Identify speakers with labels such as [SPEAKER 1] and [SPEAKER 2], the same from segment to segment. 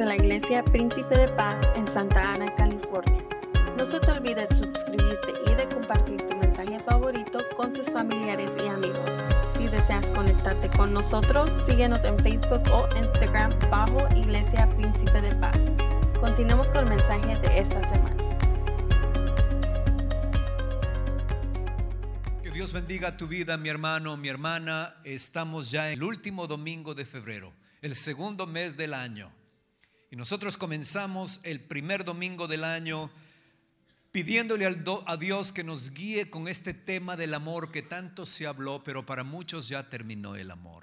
[SPEAKER 1] de la Iglesia Príncipe de Paz en Santa Ana, California. No se te olvide de suscribirte y de compartir tu mensaje favorito con tus familiares y amigos. Si deseas conectarte con nosotros, síguenos en Facebook o Instagram bajo Iglesia Príncipe de Paz. Continuemos con el mensaje de esta semana.
[SPEAKER 2] Que Dios bendiga tu vida, mi hermano, mi hermana. Estamos ya en el último domingo de febrero, el segundo mes del año. Y nosotros comenzamos el primer domingo del año pidiéndole a Dios que nos guíe con este tema del amor que tanto se habló, pero para muchos ya terminó el amor.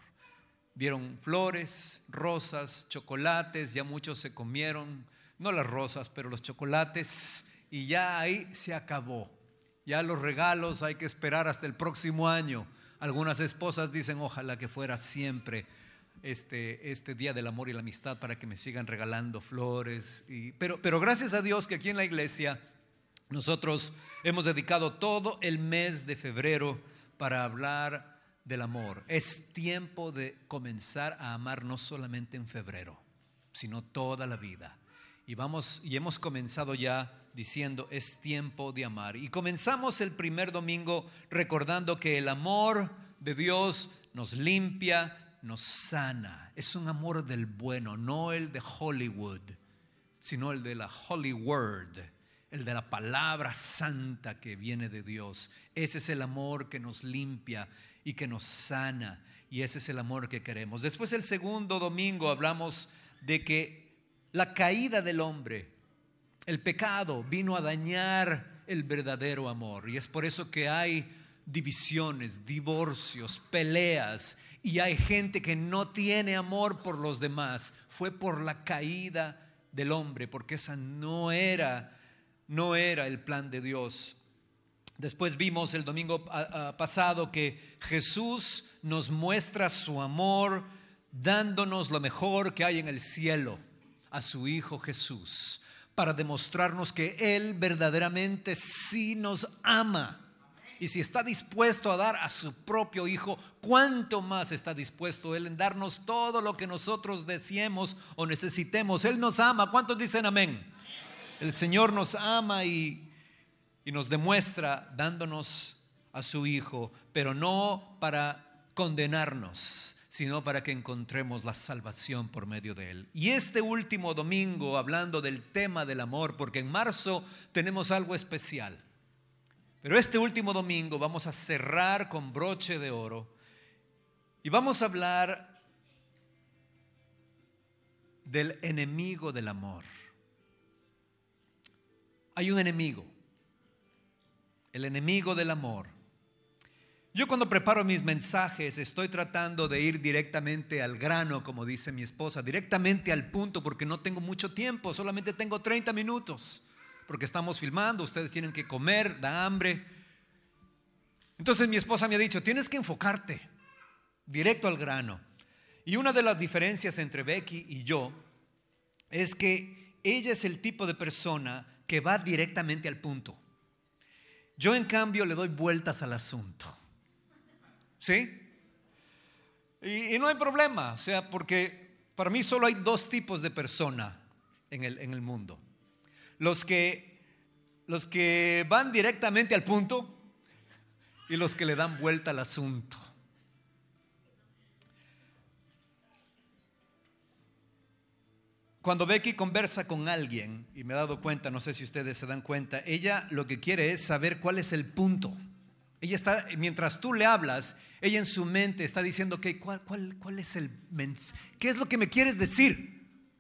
[SPEAKER 2] Vieron flores, rosas, chocolates, ya muchos se comieron, no las rosas, pero los chocolates, y ya ahí se acabó. Ya los regalos hay que esperar hasta el próximo año. Algunas esposas dicen, ojalá que fuera siempre este, este Día del Amor y la Amistad para que me sigan regalando flores. Pero, pero gracias a Dios que aquí en la iglesia nosotros hemos dedicado todo el mes de febrero para hablar del amor. Es tiempo de comenzar a amar no solamente en febrero, sino toda la vida. Y vamos y hemos comenzado ya diciendo es tiempo de amar. Y comenzamos el primer domingo recordando que el amor de Dios nos limpia, nos sana. Es un amor del bueno, no el de Hollywood, sino el de la Holy Word, el de la palabra santa que viene de Dios. Ese es el amor que nos limpia y que nos sana. Y ese es el amor que queremos. Después el segundo domingo hablamos de que la caída del hombre, el pecado, vino a dañar el verdadero amor. Y es por eso que hay divisiones, divorcios, peleas y hay gente que no tiene amor por los demás. Fue por la caída del hombre, porque esa no era no era el plan de Dios. Después vimos el domingo pasado que Jesús nos muestra su amor dándonos lo mejor que hay en el cielo a su Hijo Jesús, para demostrarnos que Él verdaderamente sí nos ama y si está dispuesto a dar a su propio Hijo, ¿cuánto más está dispuesto Él en darnos todo lo que nosotros deseemos o necesitemos? Él nos ama. ¿Cuántos dicen amén? El Señor nos ama y, y nos demuestra dándonos a su Hijo, pero no para condenarnos, sino para que encontremos la salvación por medio de Él. Y este último domingo, hablando del tema del amor, porque en marzo tenemos algo especial. Pero este último domingo vamos a cerrar con broche de oro y vamos a hablar del enemigo del amor. Hay un enemigo, el enemigo del amor. Yo cuando preparo mis mensajes estoy tratando de ir directamente al grano, como dice mi esposa, directamente al punto, porque no tengo mucho tiempo, solamente tengo 30 minutos porque estamos filmando, ustedes tienen que comer, da hambre. Entonces mi esposa me ha dicho, tienes que enfocarte directo al grano. Y una de las diferencias entre Becky y yo es que ella es el tipo de persona que va directamente al punto. Yo en cambio le doy vueltas al asunto. ¿Sí? Y, no hay problema, o sea, porque para mí solo hay dos tipos de persona en el, en el mundo los que, los que van directamente al punto y los que le dan vuelta al asunto. Cuando Becky conversa con alguien, y me he dado cuenta, no sé si ustedes se dan cuenta, ella lo que quiere es saber cuál es el punto. Ella está, mientras tú le hablas, ella en su mente está diciendo, que ¿cuál, cuál, cuál es el ¿Qué es lo que me quieres decir?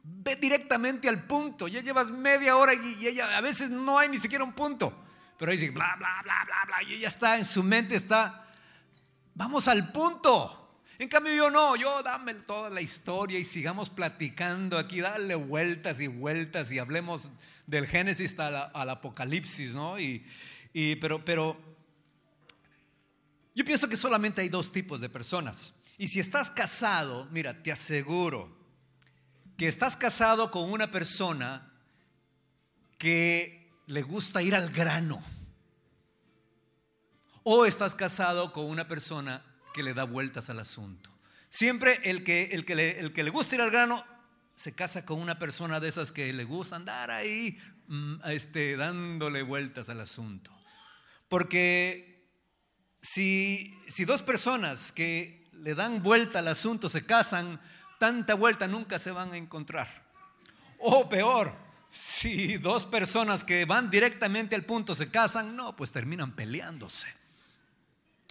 [SPEAKER 2] Ve directamente al punto. Ya llevas media hora y, ella a veces no hay ni siquiera un punto. Pero dice bla, bla, bla, bla, bla. Y ella está en su mente, está, vamos al punto. En cambio yo no, yo dame toda la historia y sigamos platicando aquí, dale vueltas y vueltas y hablemos del Génesis hasta al Apocalipsis, ¿no? Y, pero, pero yo pienso que solamente hay dos tipos de personas. Y si estás casado, mira, te aseguro que estás casado con una persona que le gusta ir al grano. O estás casado con una persona que le da vueltas al asunto. Siempre el que, el que, le, el que le gusta ir al grano se casa con una persona de esas que le gusta andar ahí mm, este, dándole vueltas al asunto. Porque si, si dos personas que le dan vuelta al asunto se casan, tanta vuelta nunca se van a encontrar. O peor, si dos personas que van directamente al punto se casan, no, pues terminan peleándose.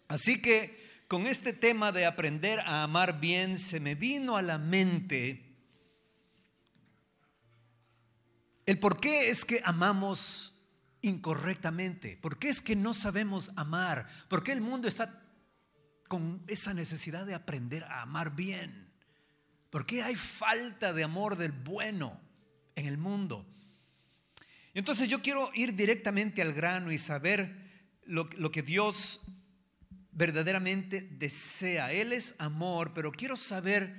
[SPEAKER 2] Así que con este tema de aprender a amar bien, se me vino a la mente el por qué es que amamos incorrectamente, por qué es que no sabemos amar, por qué el mundo está con esa necesidad de aprender a amar bien, por qué hay falta de amor del bueno en el mundo. Entonces yo quiero ir directamente al grano y saber lo, lo que Dios verdaderamente desea. Él es amor, pero quiero saber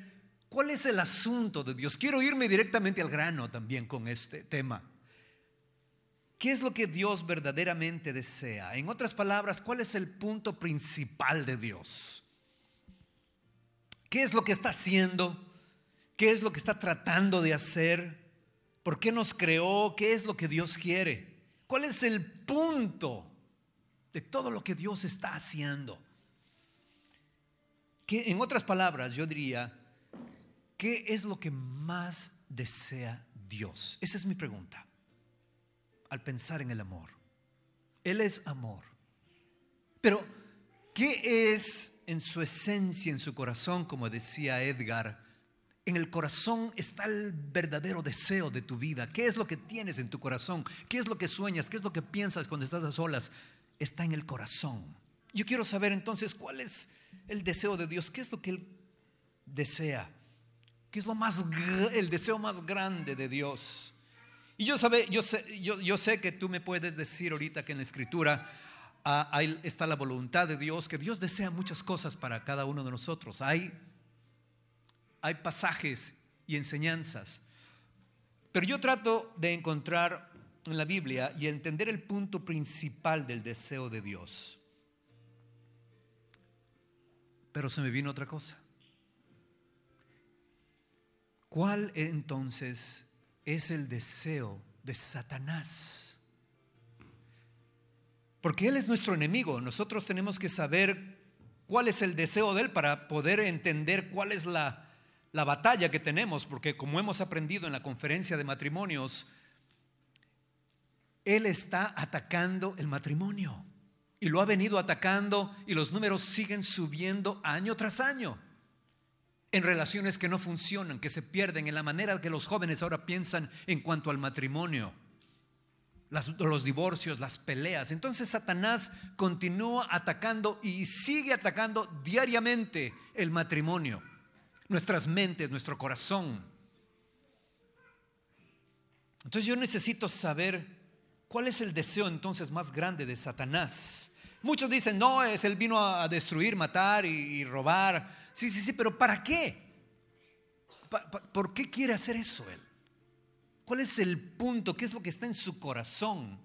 [SPEAKER 2] cuál es el asunto de Dios. Quiero irme directamente al grano también con este tema. ¿Qué es lo que Dios verdaderamente desea? En otras palabras, ¿cuál es el punto principal de Dios? ¿Qué es lo que está haciendo? ¿Qué es lo que está tratando de hacer? ¿Por qué nos creó? ¿Qué es lo que Dios quiere? ¿Cuál es el punto de todo lo que Dios está haciendo? en otras palabras, yo diría, ¿qué es lo que más desea Dios? Esa es mi pregunta. Al pensar en el amor. Él es amor. Pero, ¿qué es en su esencia, en su corazón, como decía Edgar? En el corazón está el verdadero deseo de tu vida. ¿Qué es lo que tienes en tu corazón? ¿Qué es lo que sueñas? ¿Qué es lo que piensas cuando estás a solas? Está en el corazón. Yo quiero saber entonces cuál es el deseo de Dios? ¿Qué es lo que Él desea? ¿Qué es lo más, el deseo más grande de Dios? Y yo, sabe, yo, sé, yo, sé que tú me puedes decir ahorita que en la escritura ah, está la voluntad de Dios, que Dios desea muchas cosas para cada uno de nosotros. Hay, hay pasajes y enseñanzas. Pero yo trato de encontrar en la Biblia y entender el punto principal del deseo de Dios. Pero se me vino otra cosa. ¿Cuál entonces es el deseo de Satanás? Porque Él es nuestro enemigo. Nosotros tenemos que saber cuál es el deseo de Él para poder entender cuál es la, la batalla que tenemos. Porque como hemos aprendido en la conferencia de matrimonios, Él está atacando el matrimonio. Y lo ha venido atacando y los números siguen subiendo año tras año. En relaciones que no funcionan, que se pierden, en la manera que los jóvenes ahora piensan en cuanto al matrimonio, los divorcios, las peleas. Entonces Satanás continúa atacando y sigue atacando diariamente el matrimonio, nuestras mentes, nuestro corazón. Entonces yo necesito saber ¿Cuál es el deseo entonces más grande de Satanás? Muchos dicen, no, es él vino a destruir, matar y, robar. Sí, sí, sí, pero ¿para qué? ¿Por qué quiere hacer eso él? ¿Cuál es el punto? ¿Qué es lo que está en su corazón?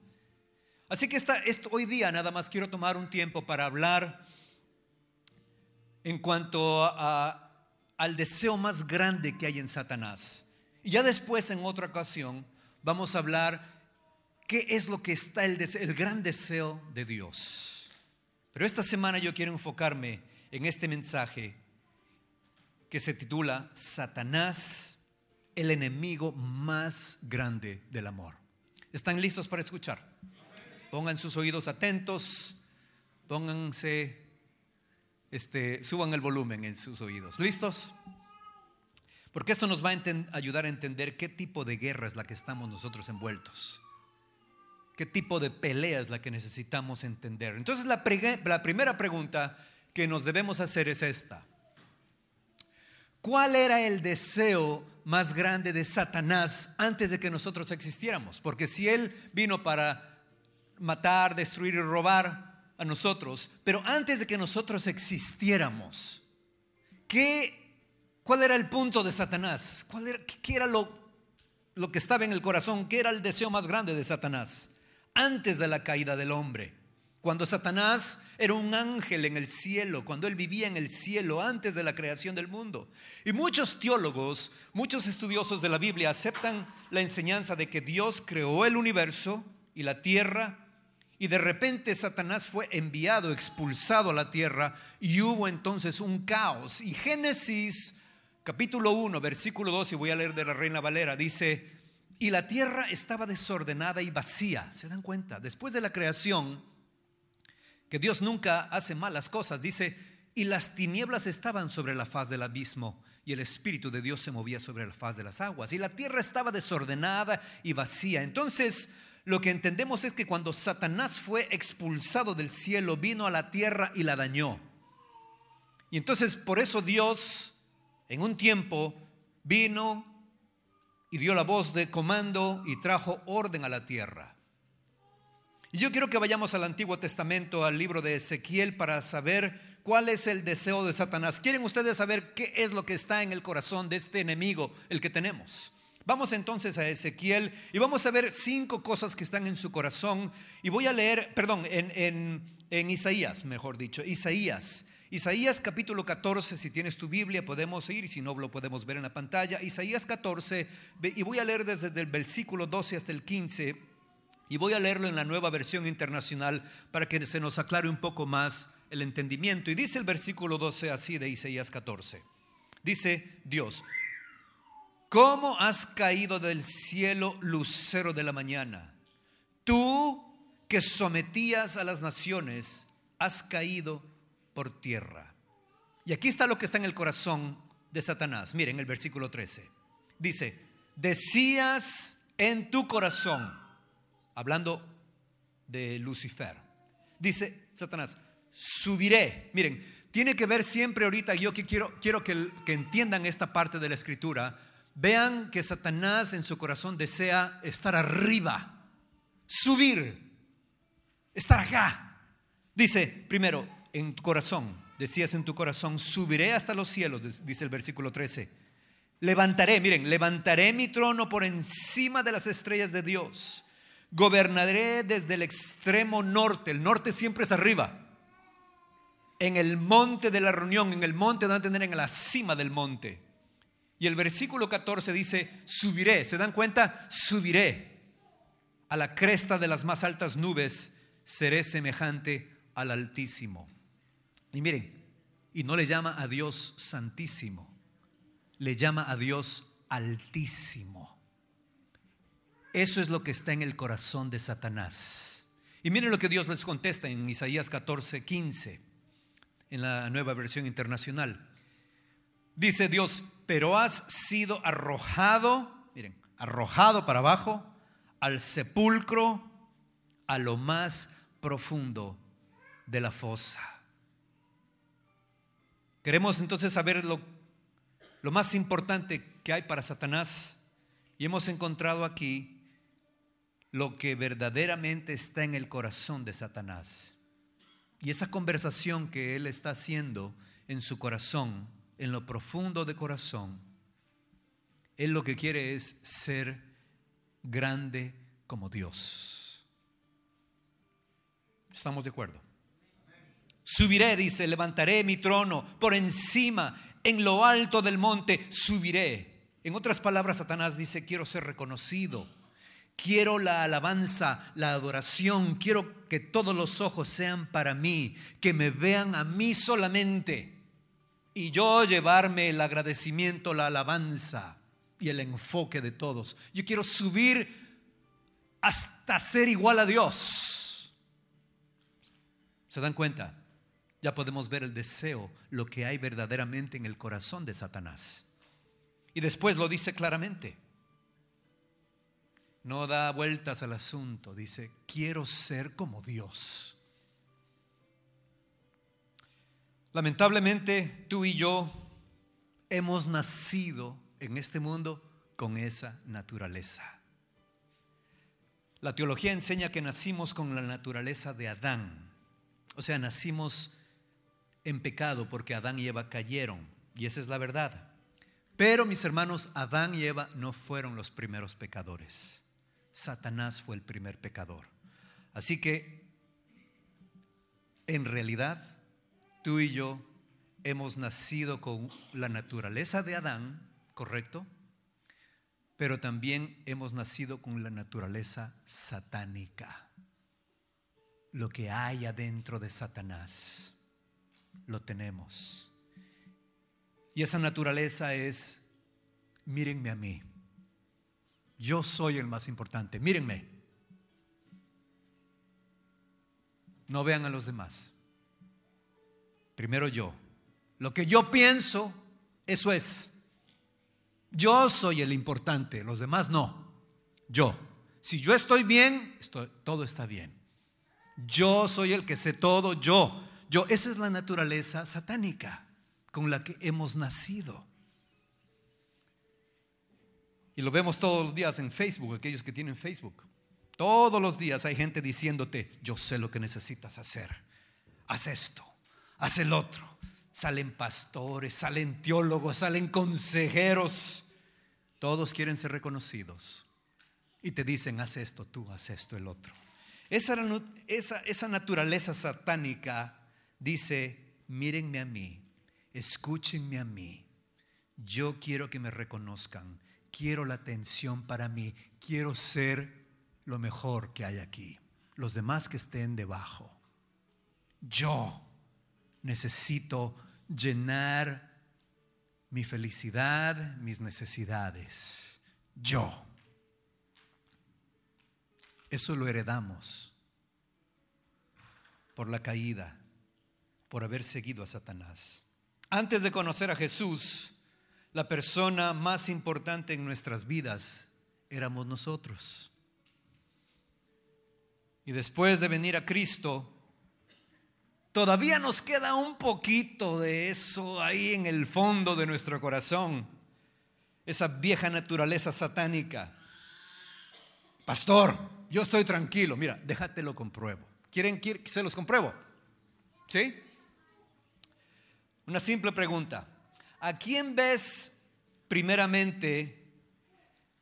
[SPEAKER 2] Así que esta, hoy día nada más quiero tomar un tiempo para hablar en cuanto al deseo más grande que hay en Satanás. Y ya después, en otra ocasión, vamos a hablar qué es lo que está el, gran deseo de Dios. Pero esta semana yo quiero enfocarme en este mensaje que se titula Satanás, el enemigo más grande del amor. ¿Están listos para escuchar? Pongan sus oídos atentos, pónganse, este, suban el volumen en sus oídos. ¿Listos? Porque esto nos va a ayudar a entender qué tipo de guerra es la que estamos nosotros envueltos qué tipo de pelea es la que necesitamos entender. Entonces la, la primera pregunta que nos debemos hacer es esta. ¿Cuál era el deseo más grande de Satanás antes de que nosotros existiéramos? Porque si él vino para matar, destruir y robar a nosotros, pero antes de que nosotros existiéramos, ¿qué, ¿cuál era el punto de Satanás? ¿Cuál era, ¿Qué era lo, lo que estaba en el corazón? ¿Qué era el deseo más grande de Satanás? antes de la caída del hombre. Cuando Satanás era un ángel en el cielo, cuando él vivía en el cielo antes de la creación del mundo. Y muchos teólogos, muchos estudiosos de la Biblia aceptan la enseñanza de que Dios creó el universo y la tierra y de repente Satanás fue enviado, expulsado a la tierra y hubo entonces un caos. Y Génesis capítulo 1, versículo 2, y voy a leer de la Reina Valera, dice, y la tierra estaba desordenada y vacía. ¿Se dan cuenta? Después de la creación, que Dios nunca hace malas cosas, dice, y las tinieblas estaban sobre la faz del abismo y el Espíritu de Dios se movía sobre la faz de las aguas y la tierra estaba desordenada y vacía. Entonces lo que entendemos es que cuando Satanás fue expulsado del cielo, vino a la tierra y la dañó. Y entonces por eso Dios en un tiempo vino y dio la voz de comando y trajo orden a la tierra. Y yo quiero que vayamos al Antiguo Testamento, al libro de Ezequiel, para saber cuál es el deseo de Satanás. ¿Quieren ustedes saber qué es lo que está en el corazón de este enemigo, el que tenemos? Vamos entonces a Ezequiel y vamos a ver cinco cosas que están en su corazón. Y voy a leer, perdón, en, en, Isaías, mejor dicho, Isaías. Isaías capítulo 14, si tienes tu Biblia podemos ir, si no lo podemos ver en la pantalla. Isaías 14, y voy a leer desde el versículo 12 hasta el 15, y voy a leerlo en la nueva versión internacional para que se nos aclare un poco más el entendimiento. Y dice el versículo 12 así de Isaías 14. Dice Dios, ¿Cómo has caído del cielo, lucero de la mañana? Tú que sometías a las naciones, has caído por tierra. Y aquí está lo que está en el corazón de Satanás. Miren el versículo 13. Dice, decías en tu corazón, hablando de Lucifer, dice Satanás, subiré. Miren, tiene que ver siempre ahorita, yo que quiero, quiero que, que entiendan esta parte de la escritura, Vean que Satanás en su corazón desea estar arriba, subir, estar acá. Dice, primero, en tu corazón, decías en tu corazón, subiré hasta los cielos, dice el versículo 13. Levantaré, miren, levantaré mi trono por encima de las estrellas de Dios. Gobernaré desde el extremo norte, el norte siempre es arriba. En el monte de la reunión, en el monte, donde tener en la cima del monte y el versículo 14 dice, subiré, ¿se dan cuenta? Subiré a la cresta de las más altas nubes, seré semejante al Altísimo. Y miren, y no le llama a Dios Santísimo, le llama a Dios Altísimo. Eso es lo que está en el corazón de Satanás. Y miren lo que Dios les contesta en Isaías 14, 15, en la nueva versión internacional. Dice Dios, pero has sido arrojado, miren, arrojado para abajo al sepulcro, a lo más profundo de la fosa. Queremos entonces saber lo, lo más importante que hay para Satanás y hemos encontrado aquí lo que verdaderamente está en el corazón de Satanás. Y esa conversación que él está haciendo en su corazón en lo profundo de corazón, Él lo que quiere es ser grande como Dios. ¿Estamos de acuerdo? Subiré, dice, levantaré mi trono por encima, en lo alto del monte, subiré. En otras palabras, Satanás dice, quiero ser reconocido. Quiero la alabanza, la adoración, quiero que todos los ojos sean para mí, que me vean a mí solamente y yo llevarme el agradecimiento, la alabanza y el enfoque de todos. Yo quiero subir hasta ser igual a Dios. ¿Se dan cuenta? Ya podemos ver el deseo, lo que hay verdaderamente en el corazón de Satanás. Y después lo dice claramente. No da vueltas al asunto, dice, quiero ser como Dios. Lamentablemente tú y yo hemos nacido en este mundo con esa naturaleza. La teología enseña que nacimos con la naturaleza de Adán. O sea, nacimos en pecado porque Adán y Eva cayeron. Y esa es la verdad. Pero mis hermanos, Adán y Eva no fueron los primeros pecadores. Satanás fue el primer pecador. Así que en realidad, tú y yo hemos nacido con la naturaleza de Adán, ¿correcto? Pero también hemos nacido con la naturaleza satánica. Lo que hay adentro de Satanás, lo tenemos. Y esa naturaleza es, mírenme a mí, yo soy el más importante, mírenme. No vean a los demás. Primero yo. Lo que yo pienso, eso es. Yo soy el importante, los demás no. Yo. Si yo estoy bien, todo está bien. Yo soy el que sé todo, yo. Yo, esa es la naturaleza satánica con la que hemos nacido. Y lo vemos todos los días en Facebook, aquellos que tienen Facebook. Todos los días hay gente diciéndote, yo sé lo que necesitas hacer. Haz esto, haz el otro. Salen pastores, salen teólogos, salen consejeros. Todos quieren ser reconocidos. Y te dicen, haz esto, tú, haz esto, el otro. Esa, esa, esa naturaleza satánica dice, mírenme a mí, escúchenme a mí. Yo quiero que me reconozcan, quiero la atención para mí, quiero ser lo mejor que hay aquí. Los demás que estén debajo. Yo necesito llenar mi felicidad, mis necesidades. Yo. Eso lo heredamos por la caída, por haber seguido a Satanás. Antes de conocer a Jesús, la persona más importante en nuestras vidas éramos nosotros. Y después de venir a Cristo, todavía nos queda un poquito de eso ahí en el fondo de nuestro corazón, esa vieja naturaleza satánica. Pastor, yo estoy tranquilo, mira, déjate lo compruebo. ¿Quieren que se los compruebo? ¿Sí? Una simple pregunta. ¿A quién ves primeramente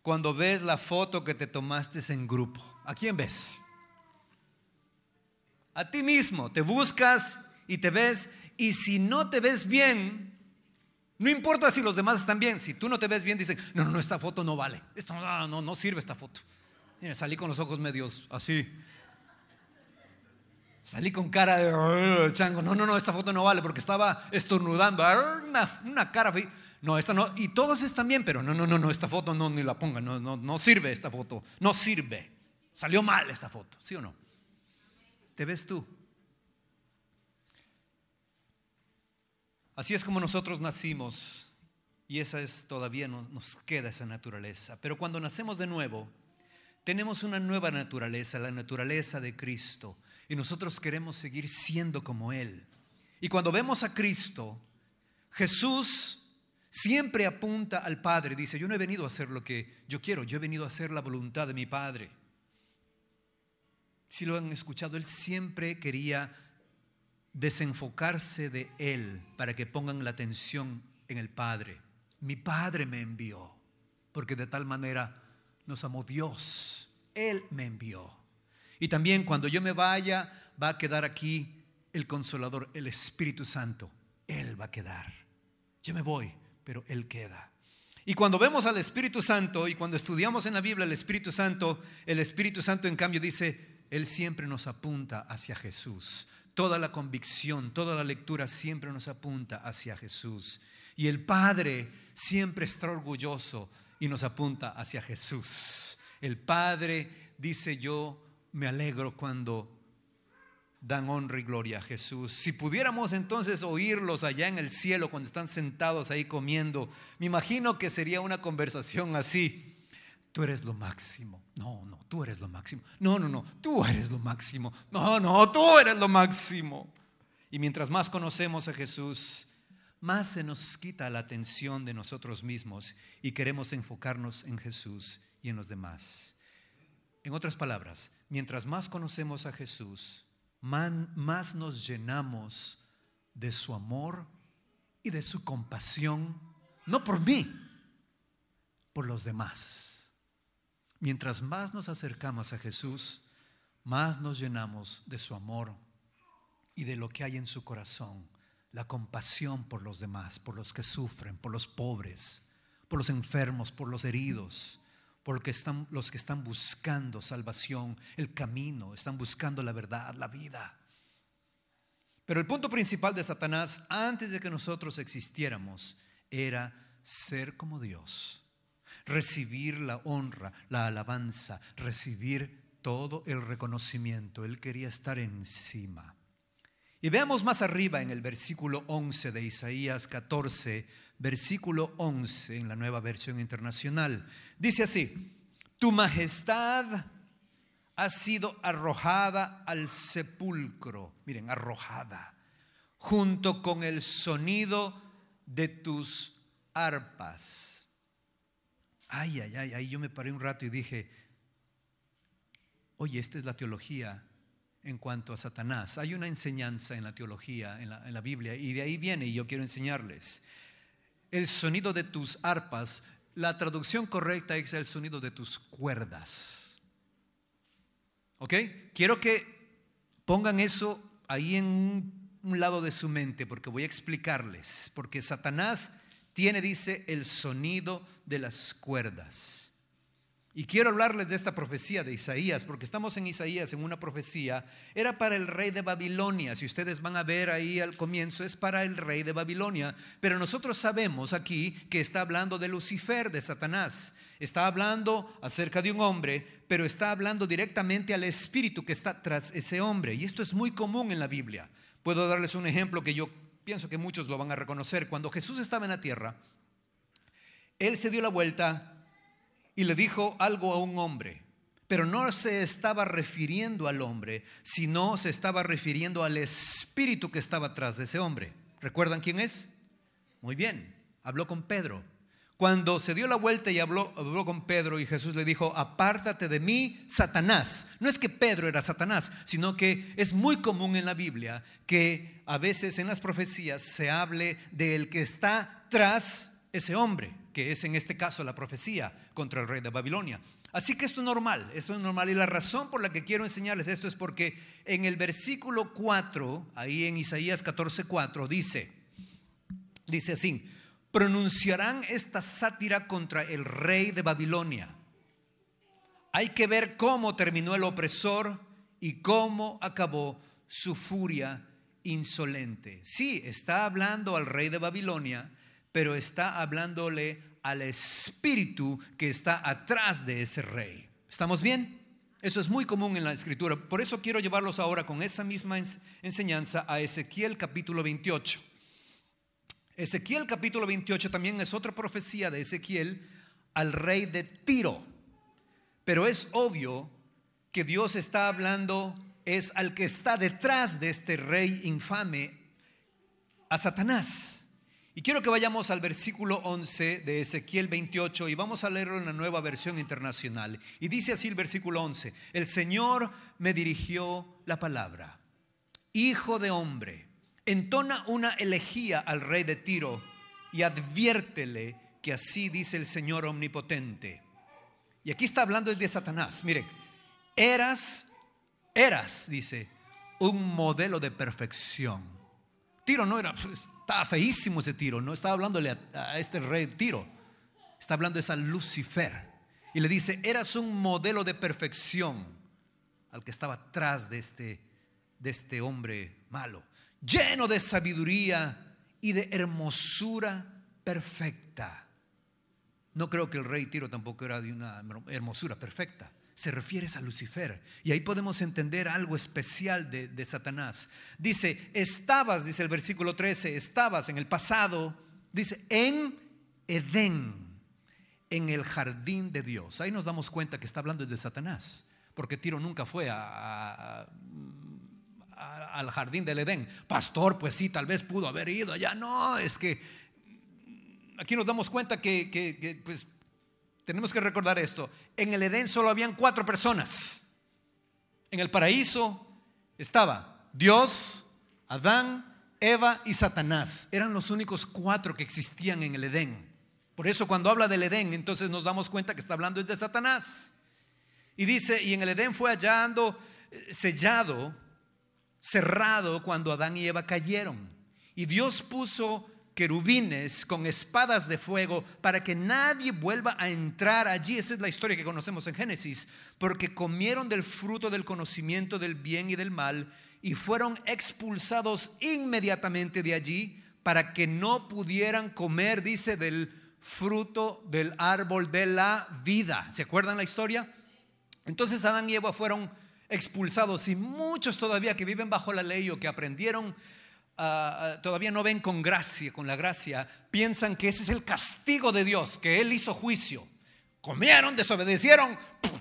[SPEAKER 2] cuando ves la foto que te tomaste en grupo? ¿A quién ves? A ti mismo, te buscas y te ves, y si no te ves bien, no importa si los demás están bien, si tú no te ves bien, dicen, no, no, esta foto no vale, esto no, no, no sirve esta foto. Mira, salí con los ojos medios así. Salí con cara de chango. No, no, no, esta foto no vale porque estaba estornudando. Una, una cara. No, esta no. Y todos están bien, pero no, no, no, no, esta foto no, ni la pongan. No, no, no sirve esta foto. No sirve. Salió mal esta foto, ¿sí o no? Te ves tú. Así es como nosotros nacimos y esa es todavía nos queda esa naturaleza. Pero cuando nacemos de nuevo, tenemos una nueva naturaleza, la naturaleza de Cristo, y nosotros queremos seguir siendo como Él. Y cuando vemos a Cristo, Jesús siempre apunta al Padre, dice, yo no he venido a hacer lo que yo quiero, yo he venido a hacer la voluntad de mi Padre. Si lo han escuchado, él siempre quería desenfocarse de él para que pongan la atención en el Padre. Mi Padre me envió, porque de tal manera nos amó Dios. Él me envió. Y también cuando yo me vaya, va a quedar aquí el consolador, el Espíritu Santo. Él va a quedar. Yo me voy, pero Él queda. Y cuando vemos al Espíritu Santo y cuando estudiamos en la Biblia el Espíritu Santo, el Espíritu Santo en cambio dice, él siempre nos apunta hacia Jesús. Toda la convicción, toda la lectura siempre nos apunta hacia Jesús. Y el Padre siempre está orgulloso y nos apunta hacia Jesús. El Padre dice yo me alegro cuando dan honra y gloria a Jesús. Si pudiéramos entonces oírlos allá en el cielo cuando están sentados ahí comiendo, me imagino que sería una conversación así tú eres lo máximo. No, no, tú eres lo máximo. No, no, no, tú eres lo máximo. No, no, tú eres lo máximo. Y mientras más conocemos a Jesús, más se nos quita la atención de nosotros mismos y queremos enfocarnos en Jesús y en los demás. En otras palabras, mientras más conocemos a Jesús, más nos llenamos de su amor y de su compasión, no por mí, por los demás. Mientras más nos acercamos a Jesús, más nos llenamos de su amor y de lo que hay en su corazón, la compasión por los demás, por los que sufren, por los pobres, por los enfermos, por los heridos, por los que están, los que están buscando salvación, el camino, están buscando la verdad, la vida. Pero el punto principal de Satanás, antes de que nosotros existiéramos, era ser como Dios, recibir la honra, la alabanza, recibir todo el reconocimiento. Él quería estar encima. Y veamos más arriba en el versículo 11 de Isaías 14, versículo 11 en la nueva versión internacional. Dice así, tu majestad ha sido arrojada al sepulcro, miren, arrojada, junto con el sonido de tus arpas. Ay, ay, ay, ahí yo me paré un rato y dije, oye, esta es la teología en cuanto a Satanás. Hay una enseñanza en la teología, en la, Biblia, y de ahí viene, y yo quiero enseñarles. El sonido de tus arpas, la traducción correcta es el sonido de tus cuerdas. ¿Ok? Quiero que pongan eso ahí en un lado de su mente, porque voy a explicarles. Porque Satanás tiene, dice, el sonido de las cuerdas. Y quiero hablarles de esta profecía de Isaías, porque estamos en Isaías, en una profecía, era para el rey de Babilonia. Si ustedes van a ver ahí al comienzo, es para el rey de Babilonia. Pero nosotros sabemos aquí que está hablando de Lucifer, de Satanás. Está hablando acerca de un hombre, pero está hablando directamente al espíritu que está tras ese hombre. Y esto es muy común en la Biblia. Puedo darles un ejemplo que yo pienso que muchos lo van a reconocer. Cuando Jesús estaba en la tierra, Él se dio la vuelta y le dijo algo a un hombre, pero no se estaba refiriendo al hombre, sino se estaba refiriendo al espíritu que estaba atrás de ese hombre. ¿Recuerdan quién es? Muy bien, habló con Pedro. Cuando se dio la vuelta y habló, habló, con Pedro y Jesús le dijo, apártate de mí, Satanás. No es que Pedro era Satanás, sino que es muy común en la Biblia que a veces en las profecías se hable del que está tras ese hombre que es en este caso la profecía contra el rey de Babilonia. Así que esto es normal, esto es normal. Y la razón por la que quiero enseñarles esto es porque en el versículo 4, ahí en Isaías 14, 4, dice, dice así, pronunciarán esta sátira contra el rey de Babilonia. Hay que ver cómo terminó el opresor y cómo acabó su furia insolente. Sí, está hablando al rey de Babilonia, pero está hablándole al espíritu que está atrás de ese rey. ¿Estamos bien? Eso es muy común en la escritura. Por eso quiero llevarlos ahora con esa misma enseñanza a Ezequiel capítulo 28. Ezequiel capítulo 28 también es otra profecía de Ezequiel al rey de Tiro. Pero es obvio que Dios está hablando es al que está detrás de este rey infame, a Satanás. Y quiero que vayamos al versículo 11 de Ezequiel 28 y vamos a leerlo en la nueva versión internacional. Y dice así el versículo 11, el Señor me dirigió la palabra, hijo de hombre, entona una elegía al rey de Tiro y adviértele que así dice el Señor omnipotente. Y aquí está hablando de Satanás. Miren, eras, eras, dice, un modelo de perfección. Tiro no era pues, estaba feísimo ese tiro, no estaba hablándole a, este rey tiro, está hablando de a Lucifer. Y le dice, eras un modelo de perfección al que estaba atrás de este, de este hombre malo, lleno de sabiduría y de hermosura perfecta. No creo que el rey Tiro tampoco era de una hermosura perfecta se refiere a Lucifer. Y ahí podemos entender algo especial de, Satanás. Dice, estabas, dice el versículo 13, estabas en el pasado, dice, en Edén, en el jardín de Dios. Ahí nos damos cuenta que está hablando de Satanás, porque Tiro nunca fue al jardín del Edén. Pastor, pues sí, tal vez pudo haber ido allá. No, es que aquí nos damos cuenta que, pues, tenemos que recordar esto. En el Edén solo habían cuatro personas. En el paraíso estaba Dios, Adán, Eva y Satanás. Eran los únicos cuatro que existían en el Edén. Por eso cuando habla del Edén, entonces nos damos cuenta que está hablando de Satanás. Y dice, y en el Edén fue hallando, eh, sellado, cerrado cuando Adán y Eva cayeron. Y Dios puso querubines con espadas de fuego para que nadie vuelva a entrar allí. Esa es la historia que conocemos en Génesis, porque comieron del fruto del conocimiento del bien y del mal y fueron expulsados inmediatamente de allí para que no pudieran comer, dice, del fruto del árbol de la vida. ¿Se acuerdan la historia? Entonces Adán y Eva fueron expulsados y muchos todavía que viven bajo la ley o que aprendieron ah, ah, todavía no ven con gracia, con la gracia, piensan que ese es el castigo de Dios, que Él hizo juicio. Comieron, desobedecieron,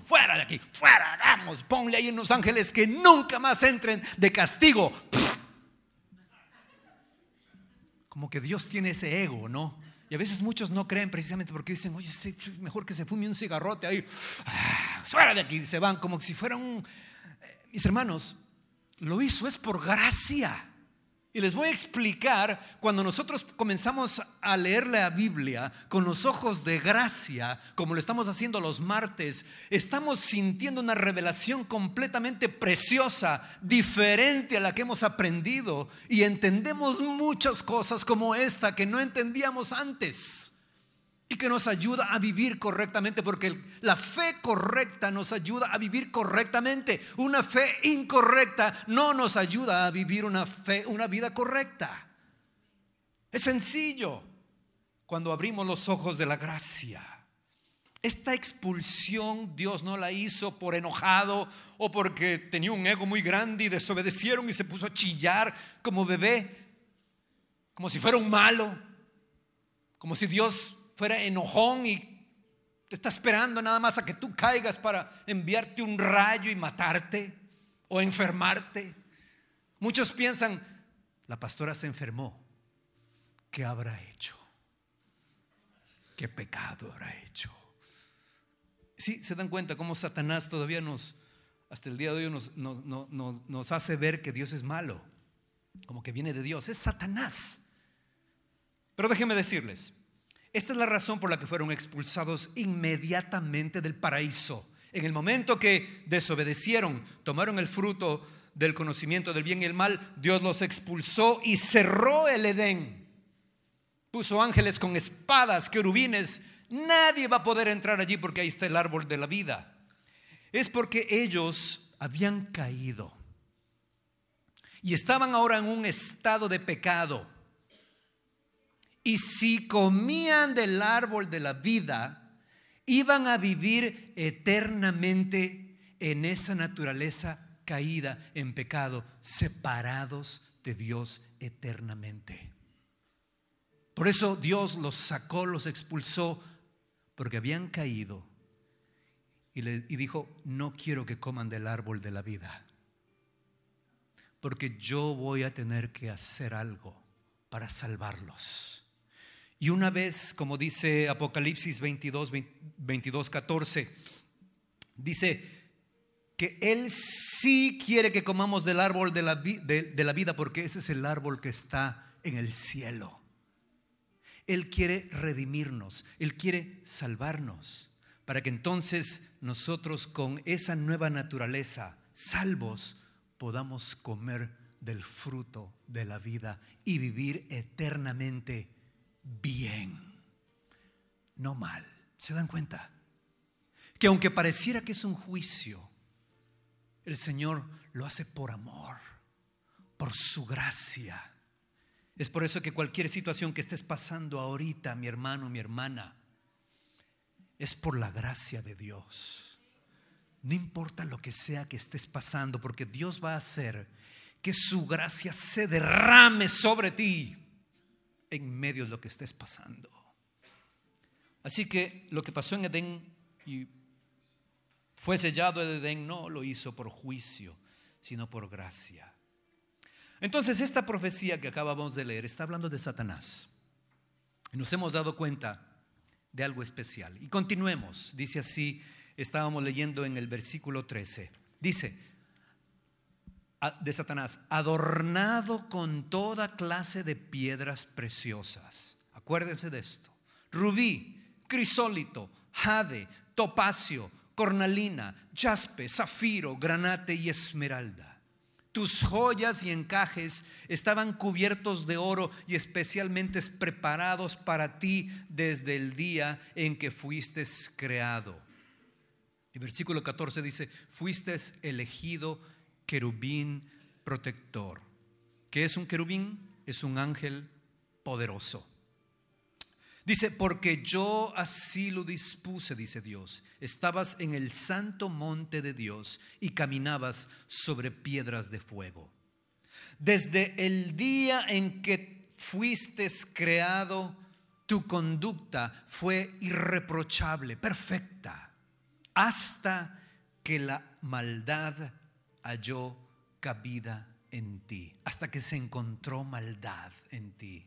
[SPEAKER 2] fuera de aquí, fuera, vamos, ponle ahí unos ángeles que nunca más entren de castigo. Como que Dios tiene ese ego, ¿no? Y a veces muchos no creen precisamente porque dicen, oye, mejor que se fume un cigarrote ahí, ah, fuera de aquí, se van como si fuera un... Mis hermanos, lo hizo es por gracia. Y les voy a explicar, cuando nosotros comenzamos a leer la Biblia con los ojos de gracia, como lo estamos haciendo los martes, estamos sintiendo una revelación completamente preciosa, diferente a la que hemos aprendido, y entendemos muchas cosas como esta que no entendíamos antes y que nos ayuda a vivir correctamente, porque la fe correcta nos ayuda a vivir correctamente. Una fe incorrecta no nos ayuda a vivir una fe, una vida correcta. Es sencillo cuando abrimos los ojos de la gracia. Esta expulsión Dios no la hizo por enojado o porque tenía un ego muy grande y desobedecieron y se puso a chillar como bebé, como si fuera un malo, como si Dios fuera enojón y te está esperando nada más a que tú caigas para enviarte un rayo y matarte o enfermarte. Muchos piensan, la pastora se enfermó. ¿Qué habrá hecho? ¿Qué pecado habrá hecho? Sí, se dan cuenta cómo Satanás todavía nos, hasta el día de hoy nos, nos hace ver que Dios es malo, como que viene de Dios. Es Satanás. Pero déjenme decirles, esta es la razón por la que fueron expulsados inmediatamente del paraíso. En el momento que desobedecieron, tomaron el fruto del conocimiento del bien y el mal, Dios los expulsó y cerró el Edén. Puso ángeles con espadas, querubines. Nadie va a poder entrar allí porque ahí está el árbol de la vida. Es porque ellos habían caído y estaban ahora en un estado de pecado. Y si comían del árbol de la vida, iban a vivir eternamente en esa naturaleza caída en pecado, separados de Dios eternamente. Por eso Dios los sacó, los expulsó, porque habían caído. Y, dijo, no quiero que coman del árbol de la vida, porque yo voy a tener que hacer algo para salvarlos. Y una vez, como dice Apocalipsis 22, 22 14, dice que Él sí quiere que comamos del árbol de la, de la vida porque ese es el árbol que está en el cielo. Él quiere redimirnos, Él quiere salvarnos, para que entonces nosotros con esa nueva naturaleza, salvos, podamos comer del fruto de la vida y vivir eternamente bien, no mal. ¿Se dan cuenta? Que aunque pareciera que es un juicio, el Señor lo hace por amor, por su gracia. Es por eso que cualquier situación que estés pasando ahorita, mi hermano, mi hermana, es por la gracia de Dios. No importa lo que sea que estés pasando, porque Dios va a hacer que su gracia se derrame sobre ti en medio de lo que estés pasando. Así que lo que pasó en Edén y fue sellado el Edén no lo hizo por juicio, sino por gracia. Entonces esta profecía que acabamos de leer está hablando de Satanás. Y nos hemos dado cuenta de algo especial. Y continuemos, dice así, estábamos leyendo en el versículo 13. Dice, de Satanás, adornado con toda clase de piedras preciosas. Acuérdense de esto. Rubí, crisólito, jade, topacio, cornalina, jaspe, zafiro, granate y esmeralda. Tus joyas y encajes estaban cubiertos de oro y especialmente preparados para ti desde el día en que fuiste creado. El versículo 14 dice, fuiste elegido querubín protector. ¿Qué es un querubín? Es un ángel poderoso. Dice, porque yo así lo dispuse, dice Dios. Estabas en el santo monte de Dios y caminabas sobre piedras de fuego. Desde el día en que fuiste creado, tu conducta fue irreprochable, perfecta, hasta que la maldad halló cabida en ti, hasta que se encontró maldad en ti.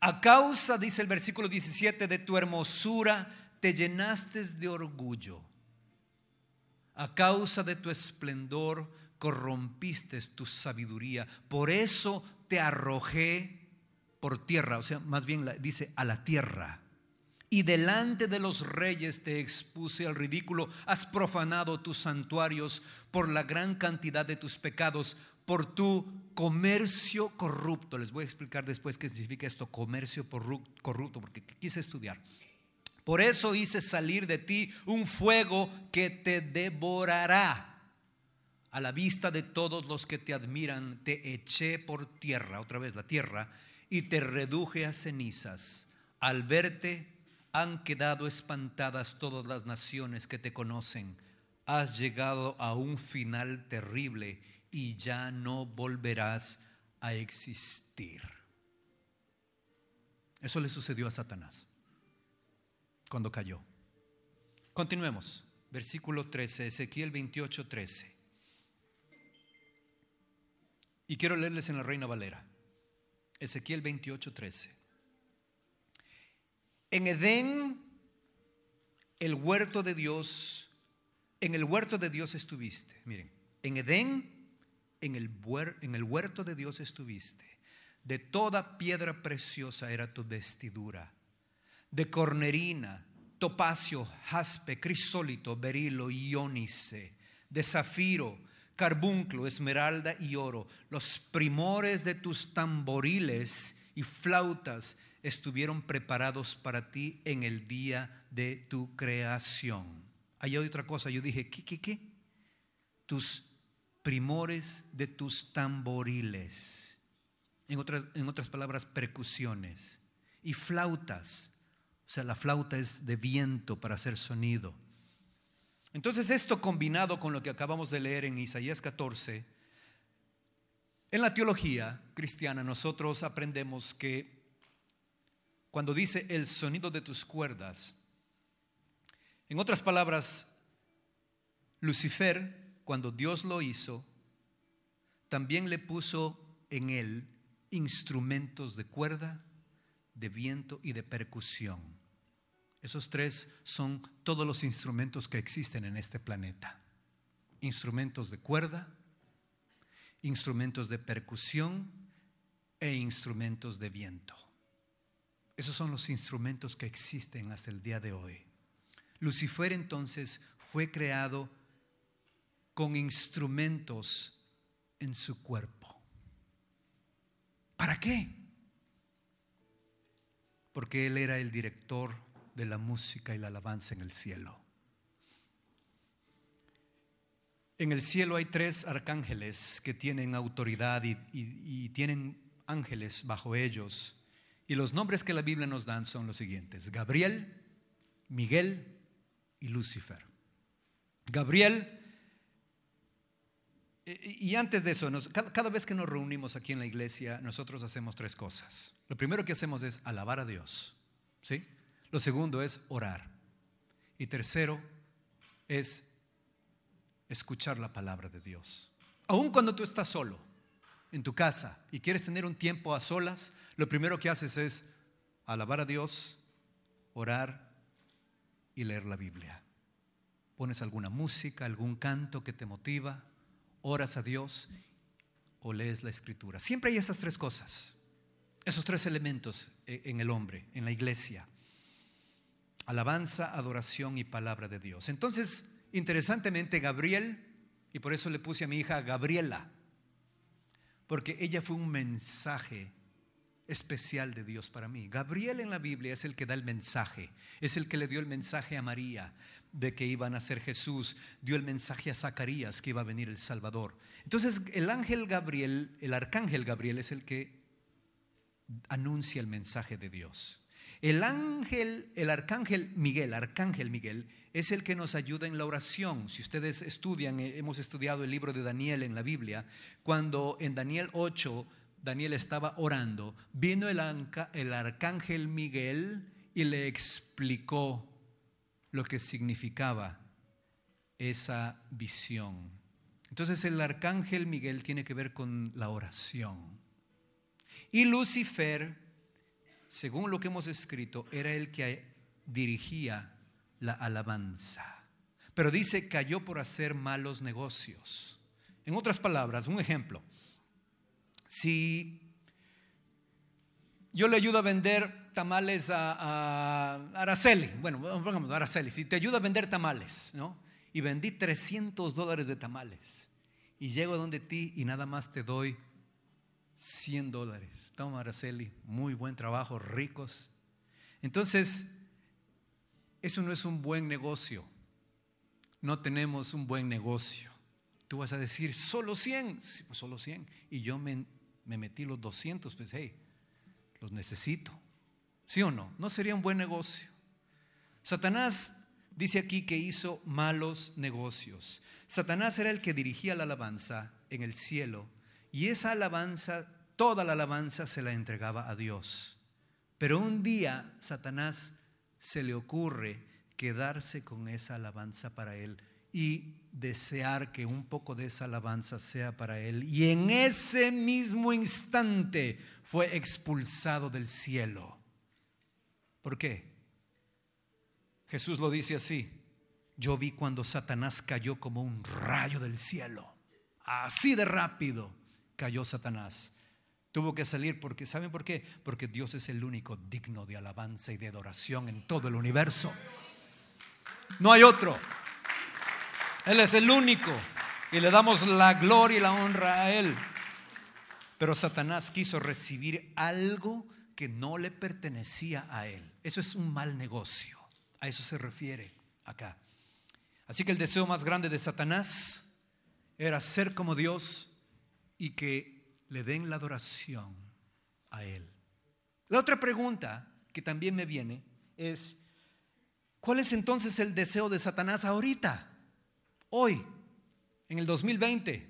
[SPEAKER 2] A causa, dice el versículo 17, de tu hermosura, te llenaste de orgullo. A causa de tu esplendor, corrompiste tu sabiduría. Por eso te arrojé por tierra, o sea, más bien dice a la tierra. Y delante de los reyes te expuse al ridículo. Has profanado tus santuarios por la gran cantidad de tus pecados por tu comercio corrupto. Les voy a explicar después qué significa esto, comercio corrupto, porque quise estudiar. Por eso hice salir de ti un fuego que te devorará. A la vista de todos los que te admiran, te eché por tierra, otra vez la tierra, y te reduje a cenizas. Al verte han quedado espantadas todas las naciones que te conocen. Has llegado a un final terrible y ya no volverás a existir. Eso le sucedió a Satanás cuando cayó. Continuemos. Versículo 13, Ezequiel 28, 13. Y quiero leerles en la Reina Valera. Ezequiel 28, 13. En Edén, el huerto de Dios, en el huerto de Dios estuviste. Miren, en Edén en el, huerto de Dios estuviste. De toda piedra preciosa era tu vestidura. De cornerina, topacio, jaspe, crisólito, berilo, iónice, de zafiro, carbunclo, esmeralda y oro. Los primores de tus tamboriles y flautas estuvieron preparados para ti en el día de tu creación. Hay otra cosa, yo dije, ¿qué, qué, qué? Tus primores de tus tamboriles. En, en otras palabras, percusiones. Y flautas. O sea, la flauta es de viento para hacer sonido. Entonces esto combinado con lo que acabamos de leer en Isaías 14, en la teología cristiana nosotros aprendemos que cuando dice el sonido de tus cuerdas, en otras palabras, Lucifer cuando Dios lo hizo, también le puso en él instrumentos de cuerda, de viento y de percusión. Esos tres son todos los instrumentos que existen en este planeta. Instrumentos de cuerda, instrumentos de percusión e instrumentos de viento. Esos son los instrumentos que existen hasta el día de hoy. Lucifer entonces fue creado con instrumentos en su cuerpo. ¿Para qué? Porque Él era el director de la música y la alabanza en el cielo. En el cielo hay tres arcángeles que tienen autoridad y, tienen ángeles bajo ellos. Y los nombres que la Biblia nos dan son los siguientes. Gabriel, Miguel y Lucifer. Gabriel y antes de eso, cada, vez que nos reunimos aquí en la iglesia, nosotros hacemos tres cosas. Lo primero que hacemos es alabar a Dios. ¿sí? Lo segundo es orar. Y tercero es escuchar la palabra de Dios. Aun cuando tú estás solo en tu casa y quieres tener un tiempo a solas, lo primero que haces es alabar a Dios, orar y leer la Biblia. Pones alguna música, algún canto que te motiva oras a Dios o lees la escritura. Siempre hay esas tres cosas, esos tres elementos eh, en el hombre, en la iglesia. Alabanza, adoración y palabra de Dios. Entonces, interesantemente, Gabriel, y por eso le puse a mi hija Gabriela, porque ella fue un mensaje especial de Dios para mí. Gabriel en la Biblia es el que da el mensaje, es el que le dio el mensaje a María de que iba a nacer Jesús, dio el mensaje a Zacarías que iba a venir el Salvador. Entonces el ángel Gabriel, el arcángel Gabriel es el que anuncia el mensaje de Dios. El ángel, el arcángel Miguel, arcángel Miguel, es el que nos ayuda en la oración. Si ustedes estudian, eh, hemos estudiado el libro de Daniel en la Biblia, cuando en Daniel 8 Daniel estaba orando, vino el, arcángel Miguel y le explicó lo que significaba esa visión. Entonces el arcángel Miguel tiene que ver con la oración. Y Lucifer, según lo que hemos escrito, era el que dirigía la alabanza. Pero dice, cayó por hacer malos negocios. En otras palabras, un ejemplo. Si yo le ayudo a vender tamales a, Araceli, bueno, pongamos Araceli, si te ayuda a vender tamales, ¿no? Y vendí 300 dólares de tamales y llego donde ti y nada más te doy 100 dólares. Toma, Araceli, muy buen trabajo, ricos. Entonces, eso no es un buen negocio. No tenemos un buen negocio. Tú vas a decir, solo 100, sí, pues solo 100. Y yo me me metí los 200, pues hey, los necesito. ¿Sí o no? No sería un buen negocio. Satanás dice aquí que hizo malos negocios. Satanás era el que dirigía la alabanza en el cielo y esa alabanza, toda la alabanza se la entregaba a Dios. Pero un día Satanás se le ocurre quedarse con esa alabanza para él y desear que un poco de esa alabanza sea para Él. Y en ese mismo instante fue expulsado del cielo. ¿Por qué? Jesús lo dice así. Yo vi cuando Satanás cayó como un rayo del cielo. Así de rápido cayó Satanás. Tuvo que salir porque, ¿saben por qué? Porque Dios es el único digno de alabanza y de adoración en todo el universo. No hay otro. Él es el único y le damos la gloria y la honra a Él. Pero Satanás quiso recibir algo que no le pertenecía a Él. Eso es un mal negocio. A eso se refiere acá. Así que el deseo más grande de Satanás era ser como Dios y que le den la adoración a Él. La otra pregunta que también me viene es, ¿cuál es entonces el deseo de Satanás ahorita? hoy, en el 2020,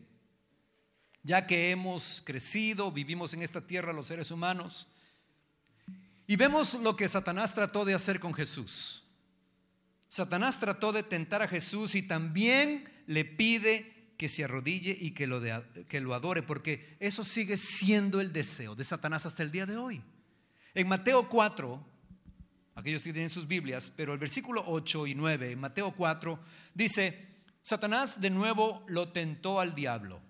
[SPEAKER 2] ya que hemos crecido, vivimos en esta tierra los seres humanos, y vemos lo que Satanás trató de hacer con Jesús. Satanás trató de tentar a Jesús y también le pide que se arrodille y que lo, que lo adore, porque eso sigue siendo el deseo de Satanás hasta el día de hoy. En Mateo 4, aquellos que tienen sus Biblias, pero el versículo 8 y 9, en Mateo 4, dice, Satanás de nuevo lo tentó al diablo,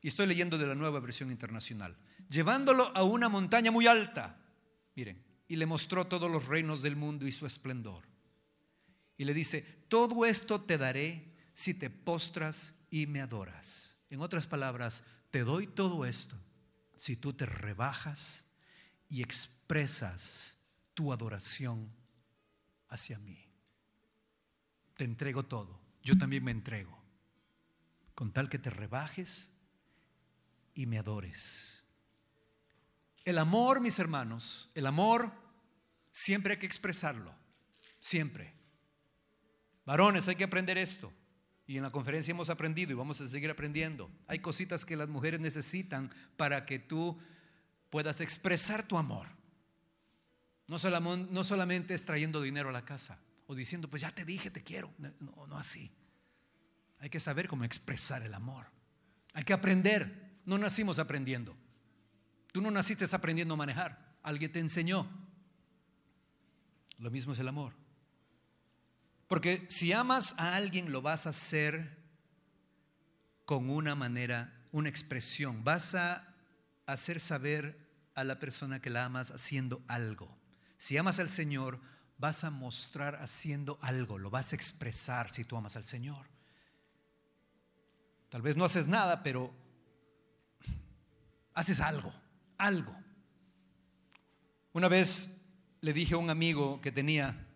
[SPEAKER 2] y estoy leyendo de la nueva versión internacional, llevándolo a una montaña muy alta, miren, y le mostró todos los reinos del mundo y su esplendor. Y le dice, todo esto te daré si te postras y me adoras. En otras palabras, te doy todo esto si tú te rebajas y expresas tu adoración hacia mí. Te entrego todo yo también me entrego, con tal que te rebajes y me adores. El amor, mis hermanos, el amor siempre hay que expresarlo, siempre. Varones, hay que aprender esto. Y en la conferencia hemos aprendido y vamos a seguir aprendiendo. Hay cositas que las mujeres necesitan para que tú puedas expresar tu amor. No solamente, es trayendo dinero a la casa diciendo, pues ya te dije, te quiero. No, no así. Hay que saber cómo expresar el amor. Hay que aprender. No nacimos aprendiendo. Tú no naciste aprendiendo a manejar. Alguien te enseñó. Lo mismo es el amor. Porque si amas a alguien, lo vas a hacer con una manera, una expresión. Vas a hacer saber a la persona que la amas haciendo algo. Si amas al Señor, vas a mostrar haciendo algo, lo vas a expresar si tú amas al Señor. Tal vez no haces nada, pero haces algo, algo. Una vez le dije a un amigo que tenía,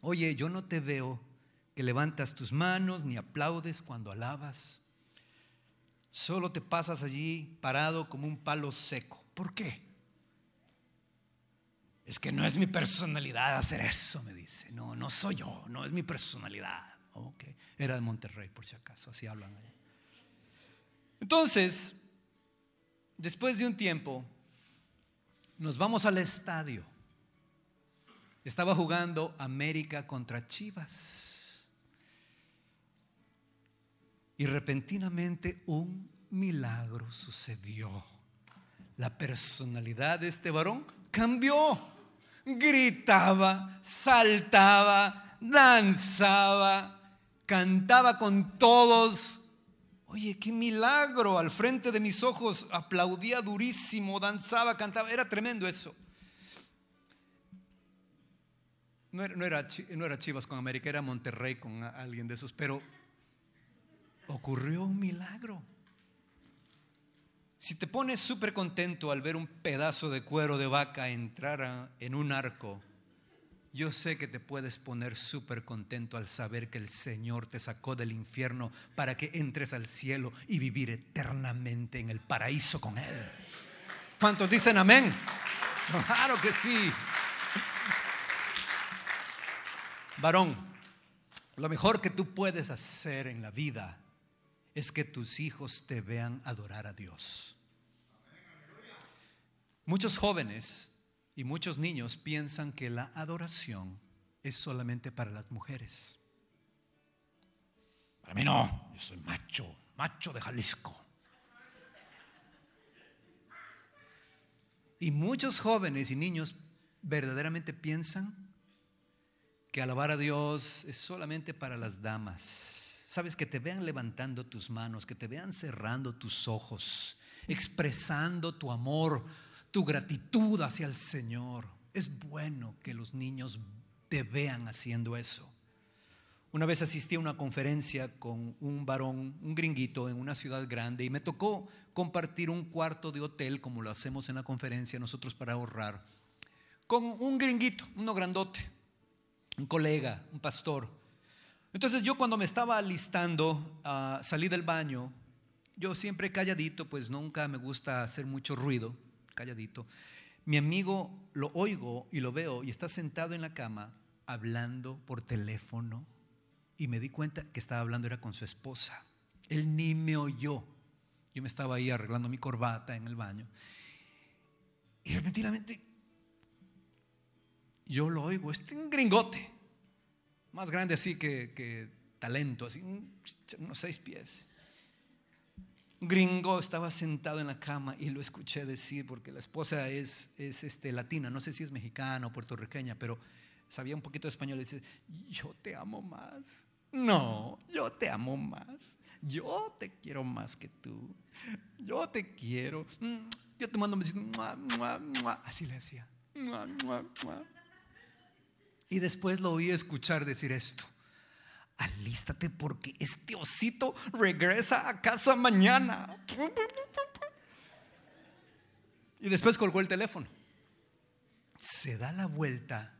[SPEAKER 2] oye, yo no te veo que levantas tus manos ni aplaudes cuando alabas. Solo te pasas allí parado como un palo seco. ¿Por qué? Es que no es mi personalidad hacer eso, me dice. No, no soy yo, no es mi personalidad. Okay. Era de Monterrey, por si acaso, así hablan ahí. Entonces, después de un tiempo, nos vamos al estadio. Estaba jugando América contra Chivas. Y repentinamente un milagro sucedió. La personalidad de este varón cambió. Gritaba, saltaba, danzaba, cantaba con todos Oye, qué milagro. Al frente de mis ojos aplaudía durísimo, danzaba, cantaba. Era tremendo eso. No era, no era, Chivas con América, era Monterrey con alguien de esos, pero ocurrió un milagro. Si te pones súper contento al ver un pedazo de cuero de vaca entrar en un arco, yo sé que te puedes poner súper contento al saber que el Señor te sacó del infierno para que entres al cielo y vivir eternamente en el paraíso con Él. ¿Cuántos dicen amén? Claro que sí. Varón, lo mejor que tú puedes hacer en la vida es que tus hijos te vean adorar a Dios. Muchos jóvenes y muchos niños piensan que la adoración es solamente para las mujeres. Para mí no, yo soy macho, macho de Jalisco. Y muchos jóvenes y niños verdaderamente piensan que alabar a Dios es solamente para las damas. Sabes, que te vean levantando tus manos, que te vean cerrando tus ojos, expresando tu amor tu gratitud hacia el Señor. Es bueno que los niños te vean haciendo eso. Una vez asistí a una conferencia con un varón, un gringuito en una ciudad grande y me tocó compartir un cuarto de hotel, como lo hacemos en la conferencia nosotros para ahorrar, con un gringuito, uno grandote, un colega, un pastor. Entonces yo cuando me estaba alistando, uh, salí del baño, yo siempre calladito, pues nunca me gusta hacer mucho ruido calladito. Mi amigo lo oigo y lo veo y está sentado en la cama hablando por teléfono y me di cuenta que estaba hablando era con su esposa. Él ni me oyó. Yo me estaba ahí arreglando mi corbata en el baño y repentinamente yo lo oigo, este un gringote, más grande así que, que talento, así unos seis pies gringo estaba sentado en la cama y lo escuché decir, porque la esposa es, es este, latina, no sé si es mexicana o puertorriqueña, pero sabía un poquito de español y dice, yo te amo más. No, yo te amo más. Yo te quiero más que tú. Yo te quiero. Mm, yo te mando un besito. Así le decía. Y después lo oí escuchar decir esto alístate porque este osito regresa a casa mañana. Y después colgó el teléfono. Se da la vuelta.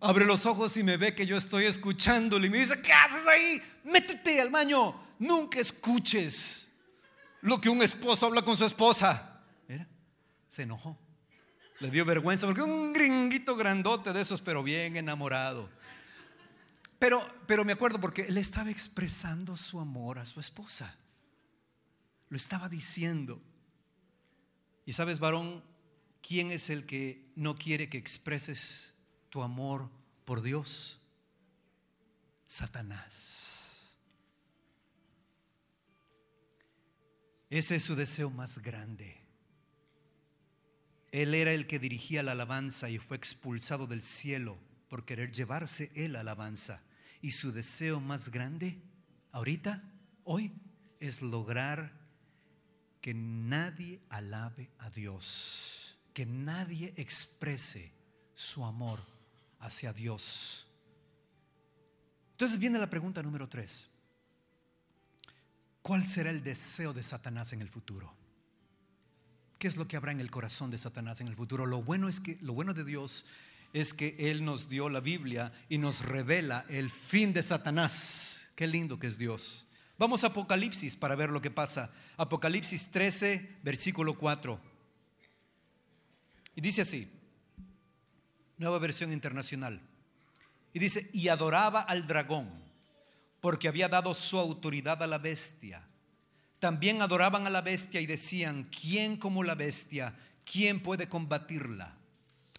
[SPEAKER 2] Abre los ojos y me ve que yo estoy escuchándole y me dice, ¿qué haces ahí? Métete al baño. Nunca escuches lo que un esposo habla con su esposa. Mira, se enojó. Le dio vergüenza porque un gringuito grandote de esos, pero bien enamorado. Pero, pero me acuerdo porque él estaba expresando su amor a su esposa. Lo estaba diciendo. Y sabes, varón, ¿quién es el que no quiere que expreses tu amor por Dios? Satanás. Ese es su deseo más grande. Él era el que dirigía la alabanza y fue expulsado del cielo por querer llevarse él alabanza. Y su deseo más grande ahorita, hoy, es lograr que nadie alabe a Dios, que nadie exprese su amor hacia Dios. Entonces viene la pregunta número tres. ¿Cuál será el deseo de Satanás en el futuro? ¿Qué es lo que habrá en el corazón de Satanás en el futuro? Lo bueno es que lo bueno de Dios es que él nos dio la Biblia y nos revela el fin de Satanás. Qué lindo que es Dios. Vamos a Apocalipsis para ver lo que pasa. Apocalipsis 13, versículo 4. Y dice así, nueva versión internacional. Y dice, y adoraba al dragón, porque había dado su autoridad a la bestia también adoraban a la bestia y decían, ¿quién como la bestia? ¿Quién puede combatirla?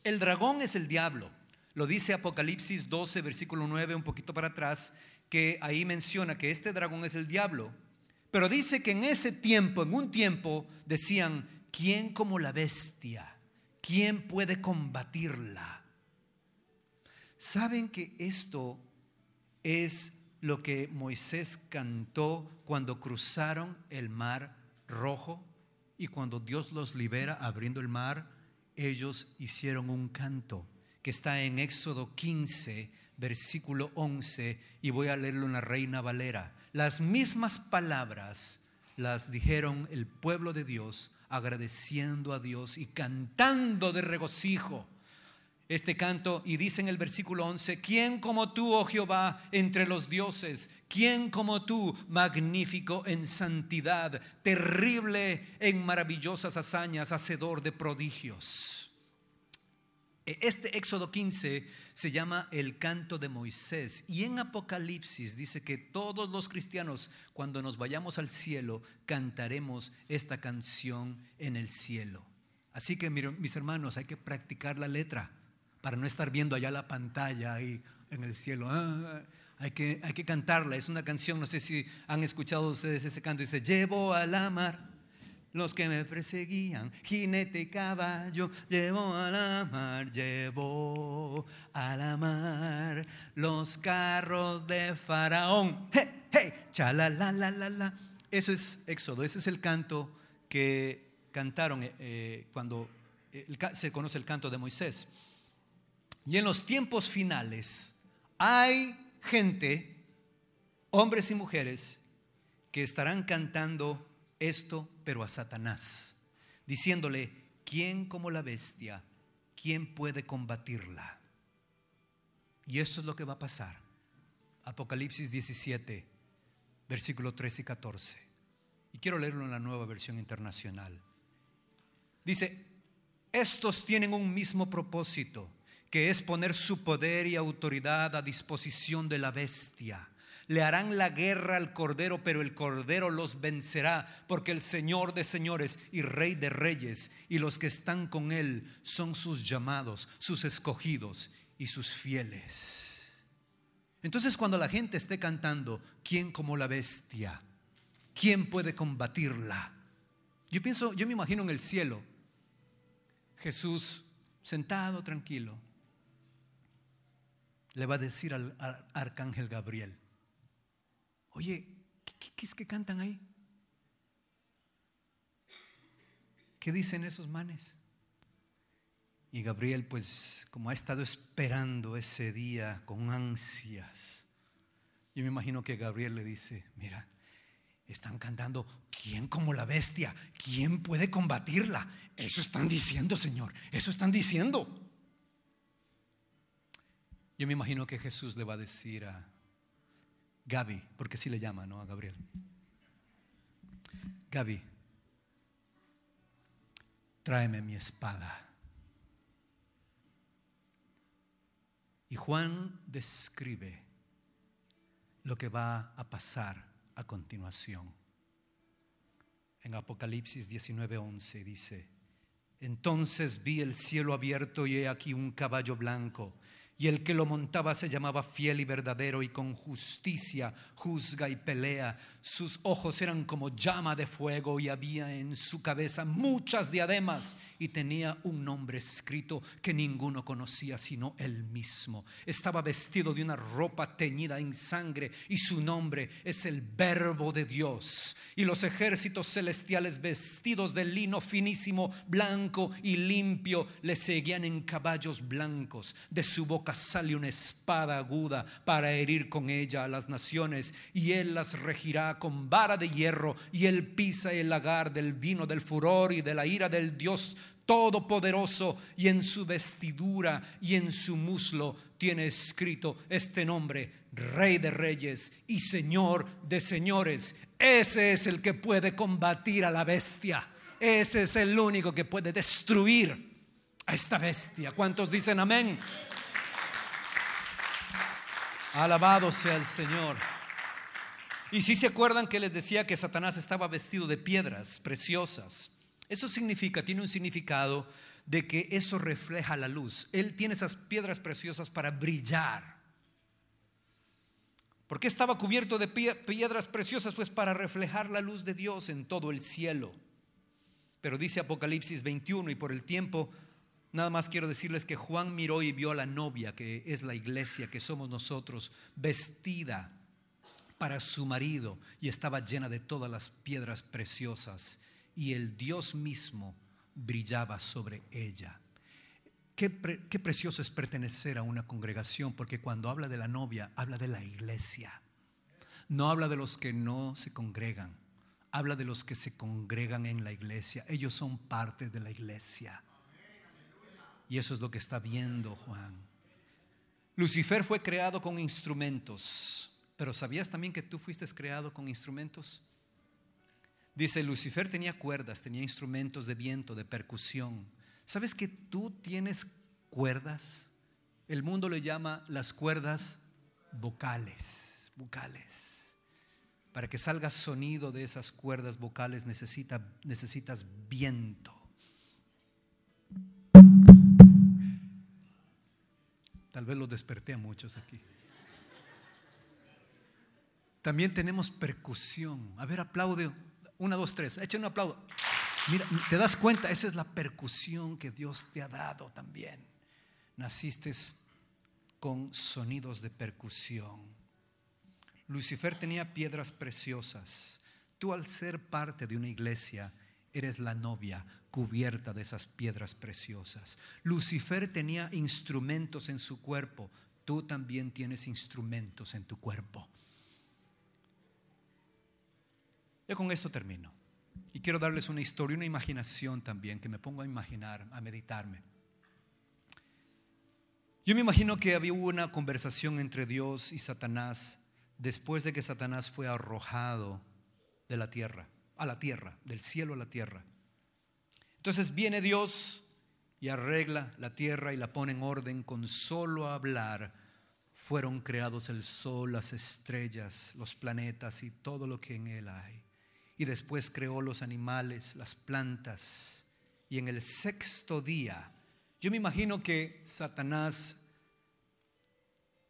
[SPEAKER 2] El dragón es el diablo. Lo dice Apocalipsis 12, versículo 9, un poquito para atrás, que ahí menciona que este dragón es el diablo. Pero dice que en ese tiempo, en un tiempo, decían, ¿quién como la bestia? ¿Quién puede combatirla? ¿Saben que esto es lo que Moisés cantó cuando cruzaron el mar rojo y cuando Dios los libera abriendo el mar, ellos hicieron un canto que está en Éxodo 15, versículo 11, y voy a leerlo en la Reina Valera. Las mismas palabras las dijeron el pueblo de Dios agradeciendo a Dios y cantando de regocijo este canto y dice en el versículo 11, ¿quién como tú, oh Jehová, entre los dioses? ¿Quién como tú, magnífico en santidad, terrible en maravillosas hazañas, hacedor de prodigios? E, este Éxodo 15 se llama el canto de Moisés y en Apocalipsis dice que todos los cristianos cuando nos vayamos al cielo cantaremos esta canción en el cielo. Así que mis hermanos, hay que practicar la letra para no estar viendo allá la pantalla ahí en el cielo. Ah, hay, que, hay que cantarla. Es una canción, no sé si han escuchado ustedes ese canto. Dice, llevo a la mar los que me perseguían, jinete y caballo, llevo a la mar, llevo a la mar los carros de Faraón. Hey, hey, chala, la, la, la, la. Eso es Éxodo, ese es el canto que cantaron eh, eh, cuando se conoce el canto de Moisés. Y en los tiempos finales hay gente, hombres y mujeres, que estarán cantando esto, pero a Satanás, diciéndole, ¿quién como la bestia? ¿Quién puede combatirla? Y esto es lo que va a pasar. Apocalipsis 17, versículo 13 y 14. Y quiero leerlo en la nueva versión internacional. Dice, estos tienen un mismo propósito que es poner su poder y autoridad a disposición de la bestia. Le harán la guerra al Cordero, pero el Cordero los vencerá, porque el Señor de señores y Rey de reyes y los que están con Él son sus llamados, sus escogidos y sus fieles. Entonces cuando la gente esté cantando, ¿quién como la bestia? ¿Quién puede combatirla? Yo pienso, yo me imagino en el cielo, Jesús sentado tranquilo, le va a decir al, arcángel Gabriel, oye, ¿qué, es que cantan ahí? ¿Qué dicen esos manes? Y Gabriel, pues, como ha estado esperando ese día con ansias, yo me imagino que Gabriel le dice, mira, están cantando, ¿quién como la bestia? ¿Quién puede combatirla? Eso están diciendo, Señor, eso están diciendo. Yo me imagino que Jesús le va a decir a Gaby, porque así le llama, ¿no? A Gabriel. Gaby, tráeme mi espada. Y Juan describe lo que va a pasar a continuación. En Apocalipsis 19:11 dice, entonces vi el cielo abierto y he aquí un caballo blanco y el que lo montaba se llamaba fiel y verdadero y con justicia juzga y pelea. Sus ojos eran como llama de fuego y había en su cabeza muchas diademas y tenía un nombre escrito que ninguno conocía sino él mismo. Estaba vestido de una ropa teñida en sangre y su nombre es el Verbo de Dios. Y los ejércitos celestiales vestidos de lino finísimo, blanco y limpio le seguían en caballos blancos. De su boca sale una espada aguda para herir con ella a las naciones y él las regirá con vara de hierro y él pisa el lagar del vino del furor y de la ira del Dios Todopoderoso y en su vestidura y en su muslo tiene escrito este nombre, Rey de Reyes y Señor de Señores. Ese es el que puede combatir a la bestia. Ese es el único que puede destruir a esta bestia. ¿Cuántos dicen amén? Alabado sea el Señor. Y si se acuerdan que les decía que Satanás estaba vestido de piedras preciosas. Eso significa, tiene un significado de que eso refleja la luz. Él tiene esas piedras preciosas para brillar. ¿Por qué estaba cubierto de piedras preciosas? Pues para reflejar la luz de Dios en todo el cielo. Pero dice Apocalipsis 21 y por el tiempo, nada más quiero decirles que Juan miró y vio a la novia, que es la iglesia, que somos nosotros, vestida para su marido y estaba llena de todas las piedras preciosas y el Dios mismo brillaba sobre ella. Qué, precioso es pertenecer a una congregación, porque cuando habla de la novia, habla de la iglesia. No habla de los que no se congregan, habla de los que se congregan en la iglesia. Ellos son parte de la iglesia. Y eso es lo que está viendo Juan. Lucifer fue creado con instrumentos, pero ¿sabías también que tú fuiste creado con instrumentos? Dice, Lucifer tenía cuerdas, tenía instrumentos de viento, de percusión. ¿Sabes que tú tienes cuerdas? El mundo le llama las cuerdas vocales, vocales. Para que salga sonido de esas cuerdas vocales necesita, necesitas viento. Tal vez los desperté a muchos aquí. También tenemos percusión. A ver, aplaude una, dos, tres. Echen un aplauso. Mira, te das cuenta, esa es la percusión que Dios te ha dado también. Naciste con sonidos de percusión. Lucifer tenía piedras preciosas. Tú al ser parte de una iglesia, eres la novia cubierta de esas piedras preciosas. Lucifer tenía instrumentos en su cuerpo. Tú también tienes instrumentos en tu cuerpo. Yo con esto termino. Y quiero darles una historia, una imaginación también, que me pongo a imaginar, a meditarme. Yo me imagino que había una conversación entre Dios y Satanás después de que Satanás fue arrojado de la tierra, a la tierra, del cielo a la tierra. Entonces viene Dios y arregla la tierra y la pone en orden con solo hablar. Fueron creados el sol, las estrellas, los planetas y todo lo que en él hay y después creó los animales, las plantas. Y en el sexto día, yo me imagino que Satanás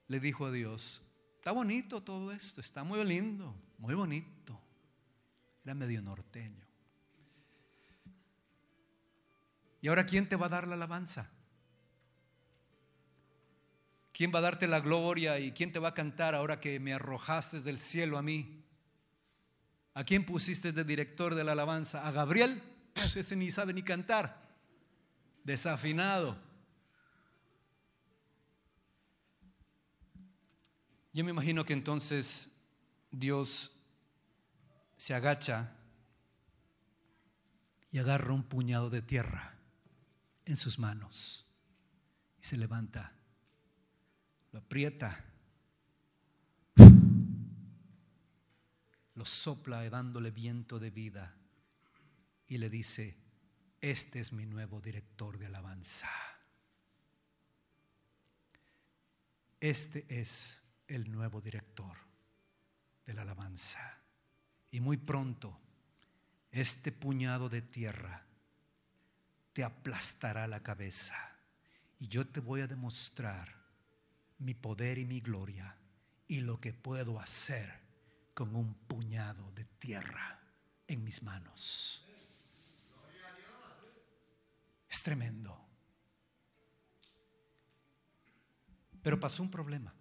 [SPEAKER 2] le dijo a Dios, está bonito todo esto, está muy lindo, muy bonito. Era medio norteño. ¿Y ahora quién te va a dar la alabanza? ¿Quién va a darte la gloria y quién te va a cantar ahora que me arrojaste del cielo a mí? ¿A quién pusiste de director de la alabanza? ¿A Gabriel? Ese ni sabe ni cantar. Desafinado. Yo me imagino que entonces Dios se agacha y agarra un puñado de tierra en sus manos y se levanta, lo aprieta lo sopla dándole viento de vida y le dice, este es mi nuevo director de alabanza. Este es el nuevo director de la alabanza. Y muy pronto este puñado de tierra te aplastará la cabeza y yo te voy a demostrar mi poder y mi gloria y lo que puedo hacer con un puñado de tierra en mis manos. Es tremendo. Pero pasó un problema.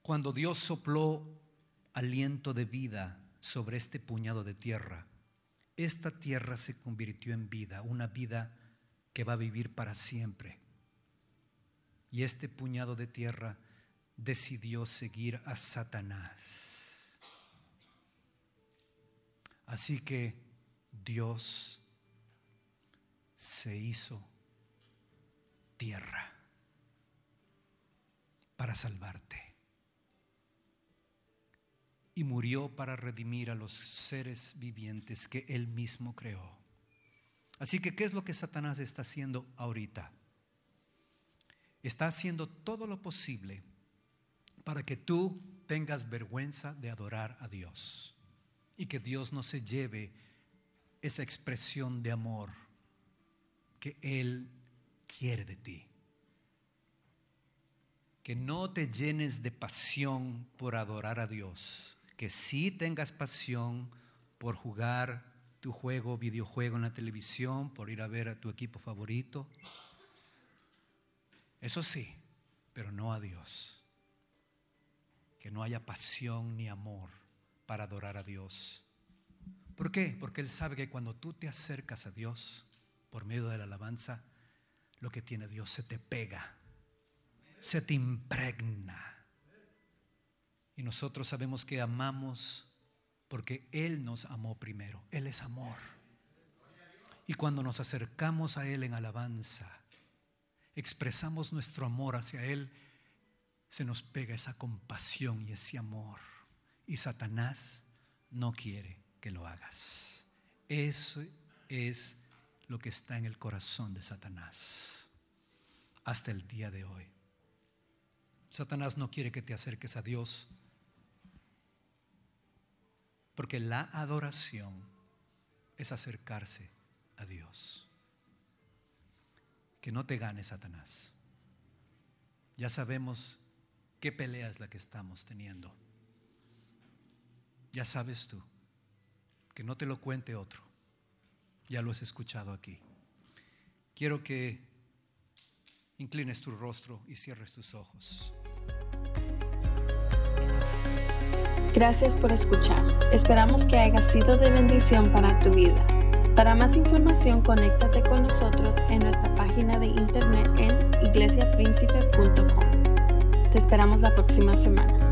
[SPEAKER 2] Cuando Dios sopló aliento de vida sobre este puñado de tierra, esta tierra se convirtió en vida, una vida que va a vivir para siempre. Y este puñado de tierra decidió seguir a Satanás. Así que Dios se hizo tierra para salvarte. Y murió para redimir a los seres vivientes que Él mismo creó. Así que, ¿qué es lo que Satanás está haciendo ahorita? Está haciendo todo lo posible para que tú tengas vergüenza de adorar a Dios y que Dios no se lleve esa expresión de amor que Él quiere de ti. Que no te llenes de pasión por adorar a Dios, que sí tengas pasión por jugar tu juego, videojuego en la televisión, por ir a ver a tu equipo favorito. Eso sí, pero no a Dios. Que no haya pasión ni amor para adorar a Dios. ¿Por qué? Porque Él sabe que cuando tú te acercas a Dios, por medio de la alabanza, lo que tiene Dios se te pega, se te impregna. Y nosotros sabemos que amamos porque Él nos amó primero. Él es amor. Y cuando nos acercamos a Él en alabanza, expresamos nuestro amor hacia Él, se nos pega esa compasión y ese amor. Y Satanás no quiere que lo hagas. Eso es lo que está en el corazón de Satanás hasta el día de hoy. Satanás no quiere que te acerques a Dios porque la adoración es acercarse a Dios. Que no te gane Satanás. Ya sabemos qué pelea es la que estamos teniendo. Ya sabes tú. Que no te lo cuente otro. Ya lo has escuchado aquí. Quiero que inclines tu rostro y cierres tus ojos.
[SPEAKER 1] Gracias por escuchar. Esperamos que haya sido de bendición para tu vida. Para más información, conéctate con nosotros en nuestra página de internet en iglesiapríncipe.com. Te esperamos la próxima semana.